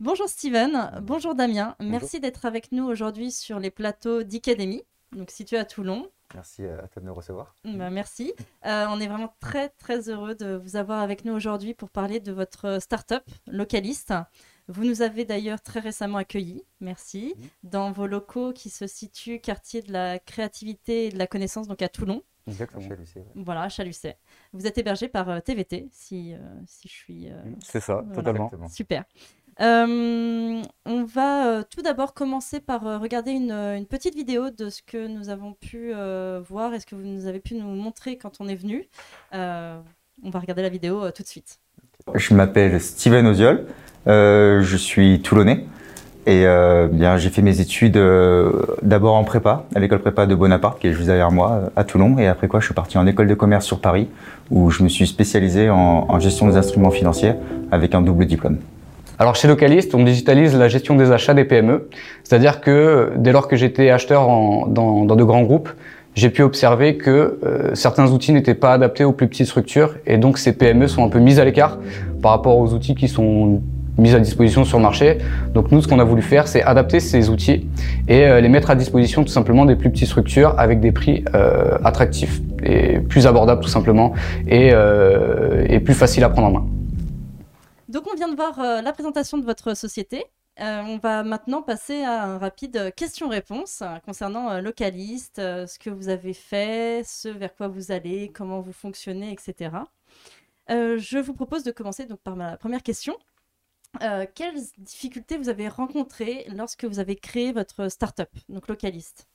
Bonjour Steven, bonjour Damien, merci d'être avec nous aujourd'hui sur les plateaux d'Icademy, donc situé à Toulon. Merci à toi de nous recevoir. Bah, merci. Euh, on est vraiment très très heureux de vous avoir avec nous aujourd'hui pour parler de votre start-up localiste. Vous nous avez d'ailleurs très récemment accueillis, merci, dans vos locaux qui se situent quartier de la créativité et de la connaissance, donc à Toulon. Exactement. Ouais. Voilà, Chalucet. Vous êtes hébergé par euh, TVT, si, euh, si je suis... euh, C'est ça, Voilà. totalement. Super. Euh, on va euh, tout d'abord commencer par euh, regarder une, euh, une petite vidéo de ce que nous avons pu euh, voir et ce que vous nous avez pu nous montrer quand on est venu. Euh, on va regarder la vidéo euh, tout de suite. Je m'appelle Steven Oziol, euh, je suis toulonnais et euh, bien j'ai fait mes études euh, d'abord en prépa, à l'école prépa de Bonaparte qui est juste derrière moi euh, à Toulon et après quoi je suis parti en école de commerce sur Paris où je me suis spécialisé en, en gestion des instruments financiers avec un double diplôme. Alors chez Localist, on digitalise la gestion des achats des PME. C'est-à-dire que dès lors que j'étais acheteur en- dans, dans de grands groupes, j'ai pu observer que euh, certains outils n'étaient pas adaptés aux plus petites structures et donc ces PME sont un peu mises à l'écart par rapport aux outils qui sont mis à disposition sur le marché. Donc nous, ce qu'on a voulu faire, c'est adapter ces outils et euh, les mettre à disposition tout simplement des plus petites structures avec des prix euh, attractifs et plus abordables tout simplement et, euh, et plus faciles à prendre en main. Donc on vient de voir la présentation de votre société. On va maintenant passer à un rapide question-réponse concernant Localist, ce que vous avez fait, ce vers quoi vous allez, comment vous fonctionnez, etc. Je vous propose de commencer donc par ma première question. Euh, quelles difficultés vous avez rencontrées lorsque vous avez créé votre startup, donc Localist?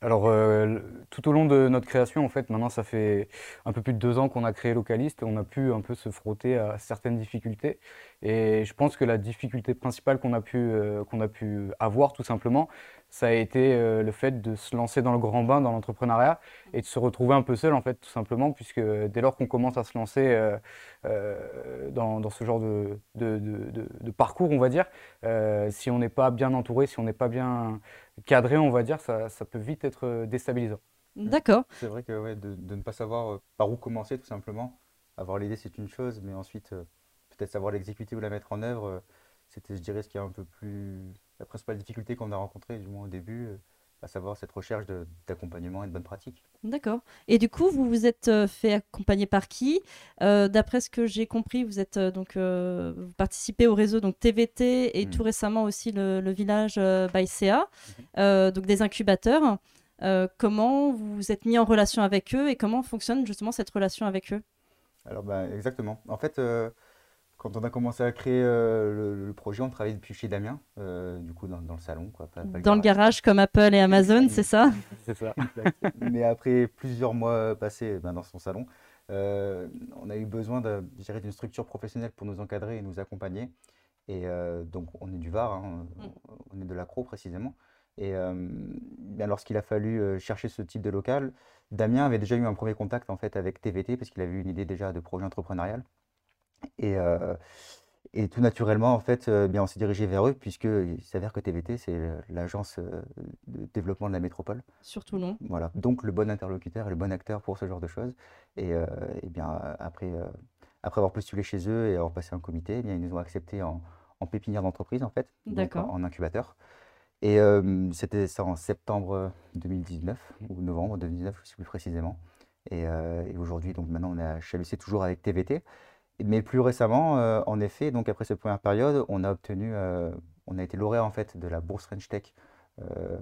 Alors, euh, tout au long de notre création, en fait, maintenant, ça fait un peu plus de deux ans qu'on a créé Localist. On a pu un peu se frotter à certaines difficultés. Et je pense que la difficulté principale qu'on a pu, euh, qu'on a pu avoir, tout simplement, ça a été euh, le fait de se lancer dans le grand bain, dans l'entrepreneuriat, et de se retrouver un peu seul, en fait, tout simplement, puisque dès lors qu'on commence à se lancer euh, euh, dans, dans ce genre de, de, de- de- de parcours, on va dire, euh, si on n'est pas bien entouré, si on n'est pas bien cadré, on va dire, ça, ça peut vite être déstabilisant. D'accord. C'est vrai que ouais, de, de ne pas savoir par où commencer tout simplement. Avoir l'idée c'est une chose, mais ensuite euh, peut-être savoir l'exécuter ou la mettre en œuvre, euh, c'était je dirais ce qui est un peu plus la principale difficulté qu'on a rencontrée du moins au début, euh, à savoir cette recherche d'accompagnement et de bonnes pratiques. D'accord. Et du coup, vous vous êtes euh, fait accompagner par qui? Euh, D'après ce que j'ai compris, vous êtes donc euh, vous participez au réseau donc TVT et Mhm. tout récemment aussi le, le village euh, by CA, euh, donc des incubateurs. Comment vous vous êtes mis en relation avec eux et comment fonctionne justement cette relation avec eux? Alors ben, exactement. En fait, quand on a commencé à créer euh, le, le projet, on travaillait depuis chez Damien, euh, du coup dans, dans le salon. Quoi, pas- pas Dans le garage comme Apple et Amazon, c'est ça C'est ça. Mais après plusieurs mois passés ben, dans son salon, euh, on a eu besoin d'une structure professionnelle pour nous encadrer et nous accompagner. Et euh, donc, on est du Var, hein, on est de l'Accro précisément. Et euh, lorsqu'il a fallu euh, chercher ce type de local, Damien avait déjà eu un premier contact en fait avec TVT parce qu'il avait eu une idée déjà de projet entrepreneurial. Et, euh, et tout naturellement, en fait, euh, bien, on s'est dirigé vers eux puisqu'il s'avère que TVT, c'est l'agence euh, de développement de la métropole. Surtout non. Voilà, donc le bon interlocuteur et le bon acteur pour ce genre de choses. Et, bien, après, après avoir postulé chez eux et avoir passé un comité, eh bien, ils nous ont acceptés en, en pépinière d'entreprise, en fait, donc en, en incubateur. Et euh, c'était ça en septembre 2019, ou novembre 2019, je ne sais plus précisément. Et, euh, et aujourd'hui, donc maintenant, on est à Chalucé toujours avec TVT. Mais plus récemment, euh, en effet, donc après cette première période, on a obtenu, euh, on a été lauréat en fait de la bourse French Tech euh,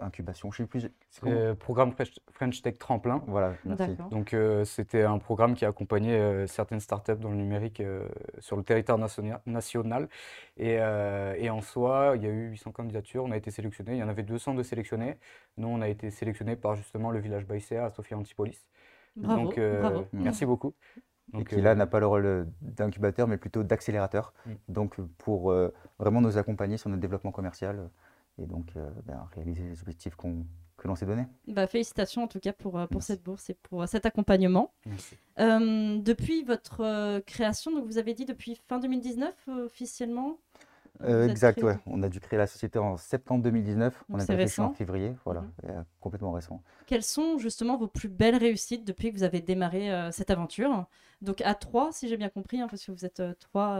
incubation, je sais plus. c'est Euh, programme French- Tech Tremplin. Voilà, merci. D'accord. Donc euh, c'était un programme qui accompagnait euh, certaines startups dans le numérique euh, sur le territoire national. Et, euh, et en soi, il y a eu 800 candidatures, on a été sélectionnés. Il y en avait 200 de sélectionnés. Nous, on a été sélectionnés par justement le village Baïséa à Sophia Antipolis. Bravo, Donc euh, bravo. merci beaucoup. Et qui euh, là n'a pas le rôle euh, d'incubateur, mais plutôt d'accélérateur. Mm. Donc pour euh, vraiment nous accompagner sur notre développement commercial euh, et donc euh, ben, réaliser les objectifs qu'on que l'on s'est donnés. Bah, félicitations en tout cas pour, euh, pour Merci. cette bourse et pour euh, cet accompagnement. merci. Euh, depuis votre euh, création, donc vous avez dit depuis fin 2019 euh, officiellement? Euh, exact, créé- ouais. On a dû créer la société en septembre 2019. On a réfléchi en récent. février, voilà, Mhm. et, euh, complètement récent. Quelles sont justement vos plus belles réussites depuis que vous avez démarré euh, cette aventure? Donc à trois, si j'ai bien compris, hein, parce que vous êtes euh, trois.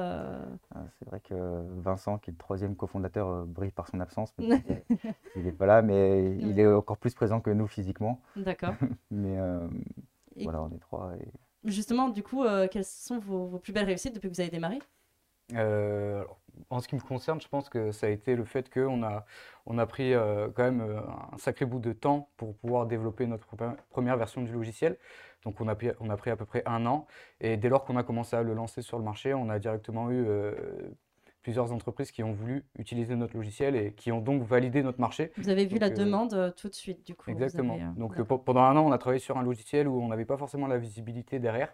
Ah, C'est vrai que Vincent, qui est le troisième cofondateur, brille par son absence. il n'est pas là, mais il est encore plus présent que nous physiquement. D'accord. Mais Et- voilà, on est trois. et- Justement, du coup, quelles sont vos, vos plus belles réussites depuis que vous avez démarré? Euh, en ce qui me concerne, je pense que ça a été le fait qu'on a, on a pris euh, quand même euh, un sacré bout de temps pour pouvoir développer notre pre- première version du logiciel. Donc on a, pris- on a pris à peu près un an. Et dès lors qu'on a commencé à le lancer sur le marché, on a directement eu plusieurs entreprises qui ont voulu utiliser notre logiciel et qui ont donc validé notre marché. Vous avez vu Donc, la euh, demande euh, tout de suite, du coup. Exactement. avez, euh, Donc pendant un an, on a travaillé sur un logiciel où on n'avait pas forcément la visibilité derrière,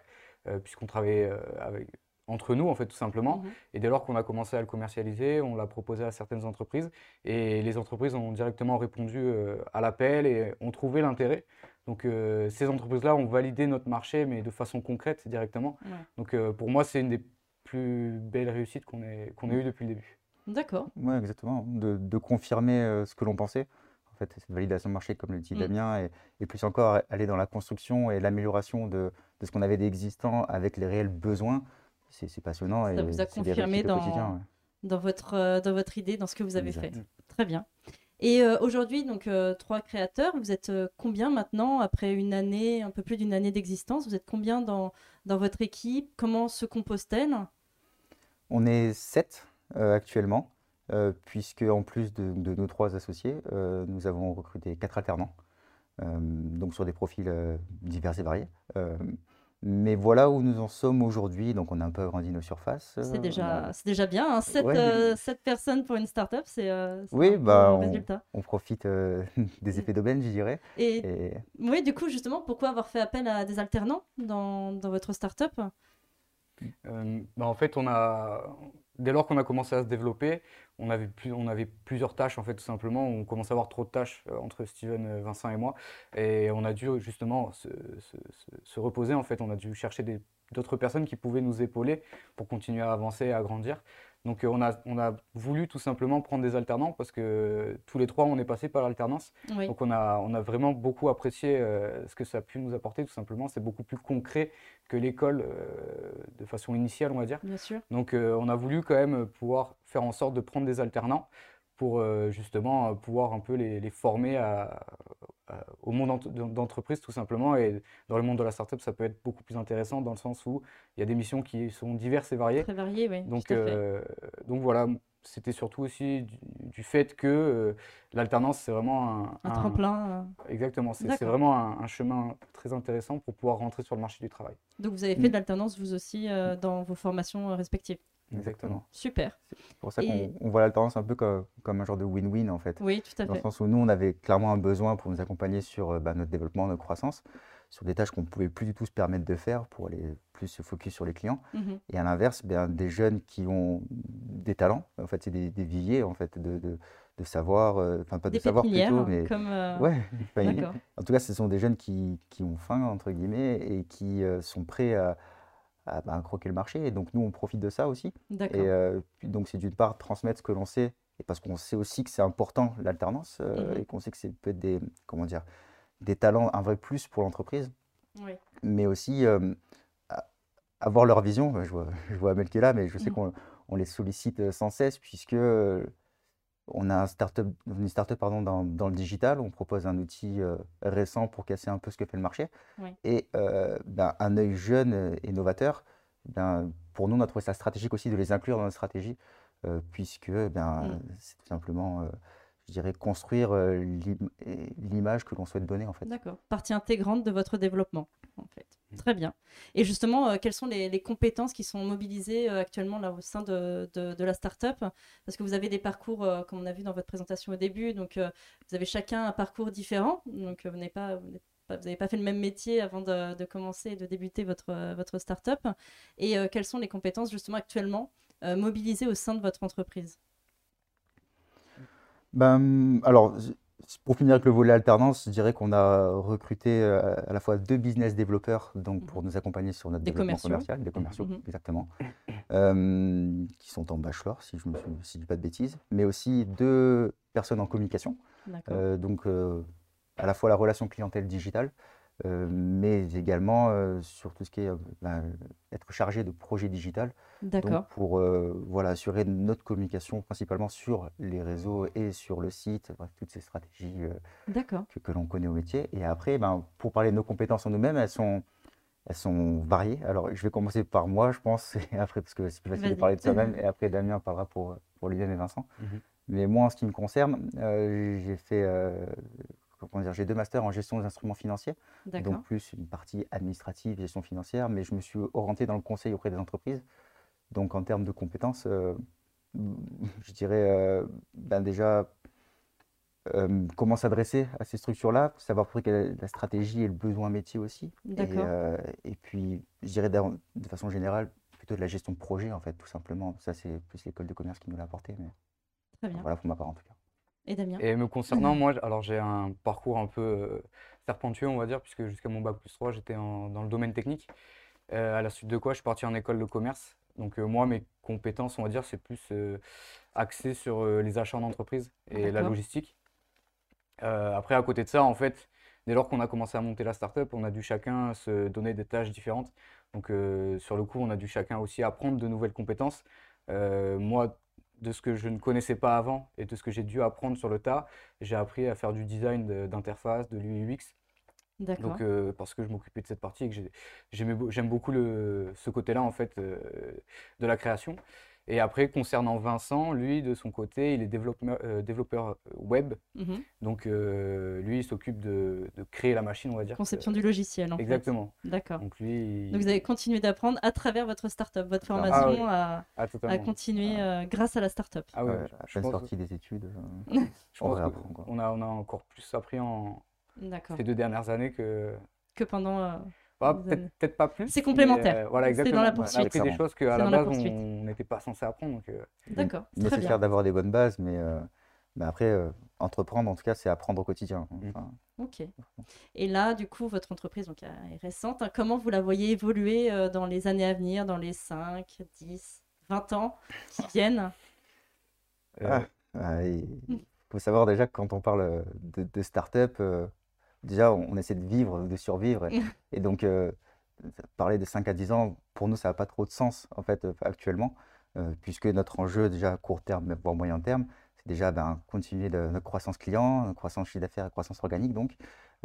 puisqu'on travaillait avec, entre nous, en fait, tout simplement. Mhm. Et dès lors qu'on a commencé à le commercialiser, on l'a proposé à certaines entreprises et les entreprises ont directement répondu euh, à l'appel et ont trouvé l'intérêt. Donc euh, ces entreprises-là ont validé notre marché, mais de façon concrète directement. Ouais. Donc euh, pour moi, c'est une des plus belles réussites qu'on ait, qu'on ait eues depuis le début. D'accord. Ouais, exactement. De, de confirmer euh, ce que l'on pensait. En fait, cette validation de marché, comme le dit Mm. Damien, et, et plus encore aller dans la construction et l'amélioration de, de ce qu'on avait d'existant avec les réels besoins. C'est passionnant Ça et vous a confirmé dans- quotidien. ouais. Dans votre, euh, dans votre idée, dans ce que vous avez Exact. fait. Très bien. Et euh, aujourd'hui, donc euh, trois créateurs, vous êtes euh, combien maintenant, après une année, un peu plus d'une année d'existence Vous êtes combien dans, dans votre équipe? Comment se compose-t-elle? On est sept actuellement, puisque en plus de, de nos trois associés, nous avons recruté quatre alternants, donc sur des profils divers et variés. Mais voilà où nous en sommes aujourd'hui. Donc on a un peu agrandi nos surfaces. C'est euh, déjà, a- c'est déjà bien. Hein. Sept, Ouais. euh, sept personnes pour une start-up, c'est euh, Oui, un bon bah, on- résultat. on profite euh, des effets d'aubaine, je dirais. Et Et oui, du coup, justement, pourquoi avoir fait appel à des alternants dans, dans votre start-up? Euh, bah, en fait, on a, dès lors qu'on a commencé à se développer, on avait, plusieurs tâches, en fait, tout simplement. On commençait à avoir trop de tâches euh, entre Steven, euh, Vincent et moi. Et on a dû justement se, se- se- se reposer, en fait. On a dû chercher d'autres personnes qui pouvaient nous épauler pour continuer à avancer et à grandir. Donc, euh, on a, on a voulu tout simplement prendre des alternants parce que tous les trois, on est passé par l'alternance. Oui, Donc on a, on a vraiment beaucoup apprécié euh, ce que ça a pu nous apporter, tout simplement. C'est beaucoup plus concret que l'école euh, de façon initiale, on va dire. bien sûr. Donc on a voulu quand même pouvoir faire en sorte de prendre des alternants pour euh, justement euh, pouvoir un peu les, les former à- à- au monde ent- d'entreprise, tout simplement. Et dans le monde de la startup, ça peut être beaucoup plus intéressant dans le sens où il y a des missions qui sont diverses et variées. Très varié, oui. Donc, euh, donc voilà, c'était surtout aussi du, du fait que euh, l'alternance, c'est vraiment un, Un tremplin. Exactement, c'est vraiment un, un chemin très intéressant pour pouvoir rentrer sur le marché du travail. Donc vous avez Mm. fait de l'alternance vous aussi euh, dans vos formations respectives. Exactement. Super. c'est pour ça qu'on on voit l'alternance un peu comme, comme un genre de win-win en fait. Oui, tout à Dans le fait. sens où nous, on avait clairement un besoin pour nous accompagner sur euh, bah, notre développement, notre croissance, sur des tâches qu'on ne pouvait plus du tout se permettre de faire pour aller plus se focus sur les clients. Mhm. Et à l'inverse, ben, des jeunes qui ont des talents, en fait, c'est des, des viviers en fait, de, de, de savoir, euh, enfin pas de savoir plutôt, mais comme. euh, ouais, en tout cas, ce sont des jeunes qui, qui ont faim, entre guillemets, et qui euh, sont prêts à, à, ben, croquer le marché. Et donc, nous, on profite de ça aussi. Et euh, donc, c'est d'une part transmettre ce que l'on sait, et parce qu'on sait aussi que c'est important l'alternance, euh, Mhm. et qu'on sait que c'est peut être des, comment dire, des talents, un vrai plus pour l'entreprise, Oui. mais aussi euh, avoir leur vision. Je vois, je vois Amel qui est là, mais je sais Mhm. qu'on on les sollicite sans cesse, puisque on a un start-up, une start-up pardon, dans, dans le digital, on propose un outil euh, récent pour casser un peu ce que fait le marché, Oui. et euh, ben, un œil jeune et novateur. Ben, pour nous, on a trouvé ça stratégique aussi de les inclure dans notre stratégie, euh, puisque ben, Mm. c'est tout simplement, je dirais, construire l'image que l'on souhaite donner en fait. D'accord. Partie intégrante de votre développement. Très bien. Et justement, euh, quelles sont les, compétences qui sont mobilisées euh, actuellement là au sein de, de, de la startup? Parce que vous avez des parcours, euh, comme on a vu dans votre présentation au début, donc vous avez chacun un parcours différent. Donc vous n'avez pas, fait le même métier avant de, commencer et de débuter votre, votre startup. Et quelles sont les compétences justement actuellement mobilisées au sein de votre entreprise? Ben, alors, pour finir avec le volet alternance, je dirais qu'on a recruté euh, à la fois deux business développeurs donc pour nous accompagner sur notre Des développement commerciaux. commercial, des commerciaux, Mhm. exactement, euh, qui sont en bachelor, si je ne dis pas de bêtises, mais aussi deux personnes en communication, euh, donc euh, à la fois la relation clientèle digitale, euh, mais également euh, sur tout ce qui est euh, ben, être chargé de projet digital, D'accord. donc pour euh, voilà, assurer notre communication principalement sur les réseaux et sur le site, bref, toutes ces stratégies euh, que, que l'on connaît au métier. Et après, ben, pour parler de nos compétences en nous-mêmes, elles sont, elles sont variées. Alors, je vais commencer par moi, je pense, et après, parce que c'est plus facile de parler de soi-même, et après, Damien parlera pour, pour Liliane et Vincent. Mhm. Mais moi, en ce qui me concerne, euh, j'ai fait, euh, comment dire, j'ai deux masters en gestion des instruments financiers, donc plus une partie administrative, gestion financière, mais je me suis orienté dans le conseil auprès des entreprises. Donc, en termes de compétences, euh, je dirais euh, ben déjà euh, comment s'adresser à ces structures-là, savoir pour quelle est la stratégie et le besoin métier aussi. Et, puis, je dirais de façon générale, plutôt de la gestion de projet, en fait, tout simplement. Ça, c'est plus l'école de commerce qui nous l'a apporté, mais Très bien. voilà pour ma part, en tout cas. Et Damien Et me concernant, moi, alors j'ai un parcours un peu euh, serpentueux, on va dire, puisque jusqu'à mon bac plus 3, j'étais dans le domaine technique. Euh, à la suite de quoi, je suis parti en école de commerce. Donc euh, moi, mes compétences, on va dire, c'est plus axé sur les achats en entreprise et la logistique. Euh, après, à côté de ça, en fait, dès lors qu'on a commencé à monter la startup, on a dû chacun se donner des tâches différentes. Donc, sur le coup, on a dû chacun aussi apprendre de nouvelles compétences. Euh, moi, de ce que je ne connaissais pas avant et de ce que j'ai dû apprendre sur le tas, j'ai appris à faire du design de- d'interface, de l'UI/UX. D'accord. Donc, euh, parce que je m'occupais de cette partie et que j'aime beaucoup le, ce côté-là, en fait, euh, de la création. Et après, concernant Vincent, lui, de son côté, il est développeur, euh, développeur web. Mhm. Donc, euh, lui, il s'occupe de, de créer la machine, on va dire. Conception du logiciel, en fait. Exactement. D'accord. Donc, lui, il- Donc vous avez continué d'apprendre à travers votre startup, votre Ah, formation oui. a, Ah, a totalement. continué euh, grâce à la startup. Ah ouais, Ouais, je- à pense, sorti des études. euh, je on pense réapprend, quoi. qu'on a, on a encore plus appris en D'accord. ces deux dernières années que... Que pendant. Bah, peut-être pas plus. C'est mais, complémentaire. euh, voilà, C'est exactement. dans la On a poursuite. appris des choses qu'à C'est la base, on n'était pas censé apprendre. Donc, euh, D'accord. Nécessaire bien. d'avoir des bonnes bases, mais, euh, mais après, euh, entreprendre, en tout cas, c'est apprendre au quotidien. Mm. Enfin, Ok. Et là, du coup, votre entreprise donc, est récente. hein. Comment vous la voyez évoluer euh, dans les années à venir, dans les 5, 10, 20 ans qui viennent? Euh, Ah, il faut savoir déjà que quand on parle de, de start-up, euh, déjà on, on essaie de vivre, de survivre. Et, et donc, euh, parler de 5 à 10 ans, pour nous, ça n'a pas trop de sens en fait euh, actuellement, euh, puisque notre enjeu déjà à court terme, voire moyen terme, c'est déjà ben, continuer de, notre croissance client, notre croissance chiffre d'affaires et croissance organique, donc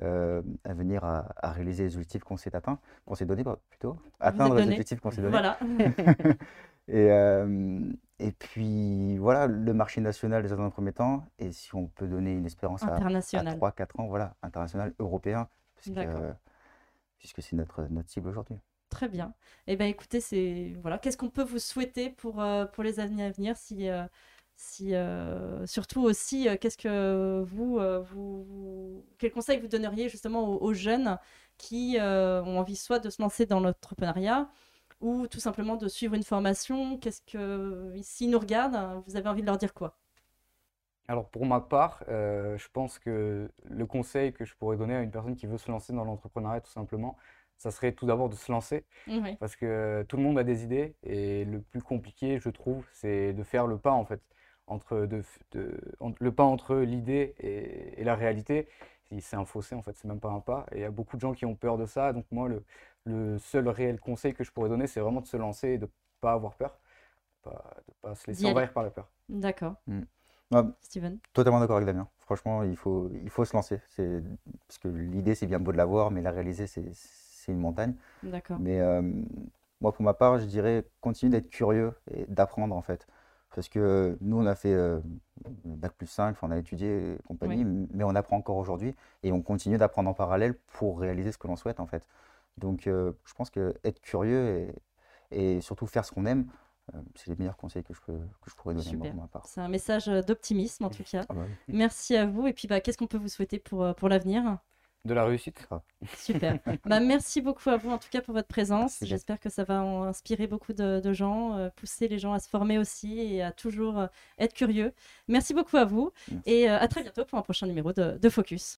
euh, à venir à, à réaliser les objectifs qu'on s'est atteints, qu'on s'est donnés plutôt, atteindre les objectifs qu'on s'est donnés. Voilà. Et, euh, et puis voilà, le marché national déjà dans un premier temps, et si on peut donner une espérance à, à International. 3-4 ans, voilà, international, européen, puisque, euh, puisque c'est notre, notre cible aujourd'hui. Très bien. Eh bien, écoutez, c'est voilà. Qu'est-ce qu'on peut vous souhaiter pour, euh, pour les années à venir si, euh, si, euh, surtout aussi, qu'est-ce que vous, vous, quel conseil vous donneriez justement aux, aux jeunes qui ont envie soit de se lancer dans l'entrepreneuriat ou tout simplement de suivre une formation? Qu'est-ce que, s'ils nous regardent, vous avez envie de leur dire quoi? Alors pour ma part, euh, je pense que le conseil que je pourrais donner à une personne qui veut se lancer dans l'entrepreneuriat tout simplement, ça serait tout d'abord de se lancer. Oui, parce que tout le monde a des idées et le plus compliqué, je trouve, c'est de faire le pas en fait entre de, de- en- le pas entre l'idée et, et la réalité. C'est un fossé en fait, c'est même pas un pas. Et il y a beaucoup de gens qui ont peur de ça. Donc moi, le, le seul réel conseil que je pourrais donner, c'est vraiment de se lancer et de pas avoir peur, pas, de pas se laisser envahir par la peur. d'accord. Ah, Steven totalement d'accord avec Damien. Franchement, il faut, il faut se lancer. C'est, parce que l'idée, c'est bien beau de l'avoir, mais la réaliser, c'est, c'est une montagne. D'accord. Mais euh, moi, pour ma part, je dirais continue d'être curieux et d'apprendre en fait. Parce que nous, on a fait euh, Bac plus 5, enfin, on a étudié et compagnie, mais on apprend encore aujourd'hui et on continue d'apprendre en parallèle pour réaliser ce que l'on souhaite en fait. Donc, euh, je pense que être curieux et, et surtout faire ce qu'on aime, euh, c'est les meilleurs conseils que je, peux, que je pourrais donner moi, Super. pour ma part. C'est un message euh, d'optimisme en tout cas. Ah bah oui. Merci à vous. Et puis, bah, qu'est-ce qu'on peut vous souhaiter pour, pour l'avenir? De la réussite. Super. bah, merci beaucoup à vous en tout cas pour votre présence. J'espère que ça va en inspirer beaucoup de, de gens, euh, pousser les gens à se former aussi et à toujours euh, être curieux. Merci beaucoup à vous Merci. et euh, à très bientôt pour un prochain numéro de, de Focus.